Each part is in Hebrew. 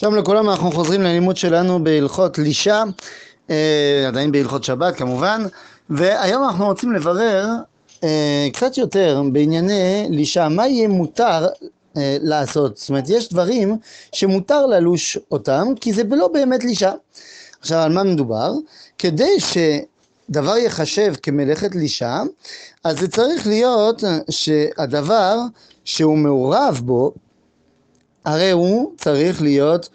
שלום לכולם, אנחנו חוזרים ללימוד שלנו בהלכות לישה, אה, עדיין בהלכות שבת כמובן, והיום אנחנו רוצים לברר אה, קצת יותר בענייני לישה, מה יהיה מותר אה, לעשות, זאת אומרת יש דברים שמותר ללוש אותם כי זה לא באמת לישה. עכשיו על מה מדובר? כדי שדבר ייחשב כמלאכת לישה, אז זה צריך להיות שהדבר שהוא מעורב בו הרי הוא צריך להיות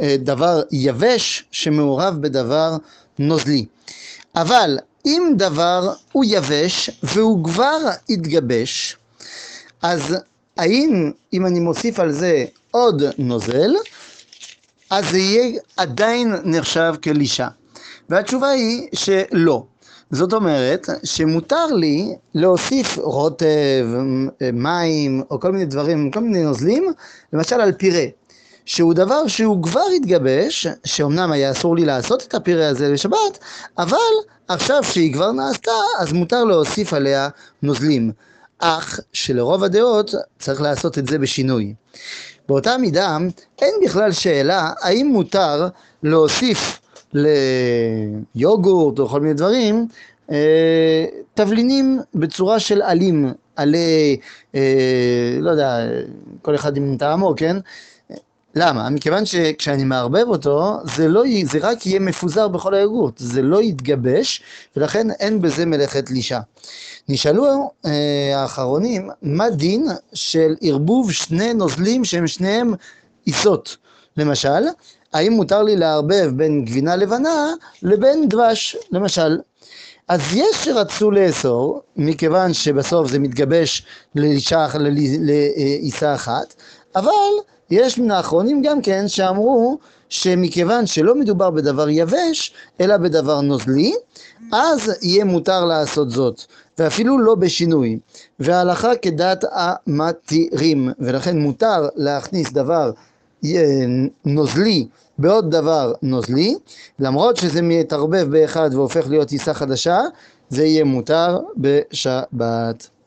דבר יבש שמעורב בדבר נוזלי. אבל אם דבר הוא יבש והוא כבר התגבש, אז האם אם אני מוסיף על זה עוד נוזל, אז זה יהיה עדיין נחשב כלישה? והתשובה היא שלא. זאת אומרת שמותר לי להוסיף רוטב, מים או כל מיני דברים, כל מיני נוזלים, למשל על פירה, שהוא דבר שהוא כבר התגבש, שאומנם היה אסור לי לעשות את הפירה הזה לשבת, אבל עכשיו שהיא כבר נעשתה, אז מותר להוסיף עליה נוזלים. אך שלרוב הדעות צריך לעשות את זה בשינוי. באותה מידה אין בכלל שאלה האם מותר להוסיף ליוגורט או כל מיני דברים, תבלינים בצורה של עלים, עלי, לא יודע, כל אחד עם טעמו, כן? למה? מכיוון שכשאני מערבב אותו, זה, לא, זה רק יהיה מפוזר בכל היוגורט, זה לא יתגבש, ולכן אין בזה מלאכת לישה. נשאלו האחרונים, מה דין של ערבוב שני נוזלים שהם שניהם עיסות? למשל, האם מותר לי לערבב בין גבינה לבנה לבין דבש, למשל. אז יש שרצו לאסור, מכיוון שבסוף זה מתגבש לעיסה אחת, אבל יש מן האחרונים גם כן שאמרו שמכיוון שלא מדובר בדבר יבש, אלא בדבר נוזלי, אז יהיה מותר לעשות זאת, ואפילו לא בשינוי. וההלכה כדת המתירים, ולכן מותר להכניס דבר נוזלי בעוד דבר נוזלי, למרות שזה מתערבב באחד והופך להיות עיסה חדשה, זה יהיה מותר בשבת.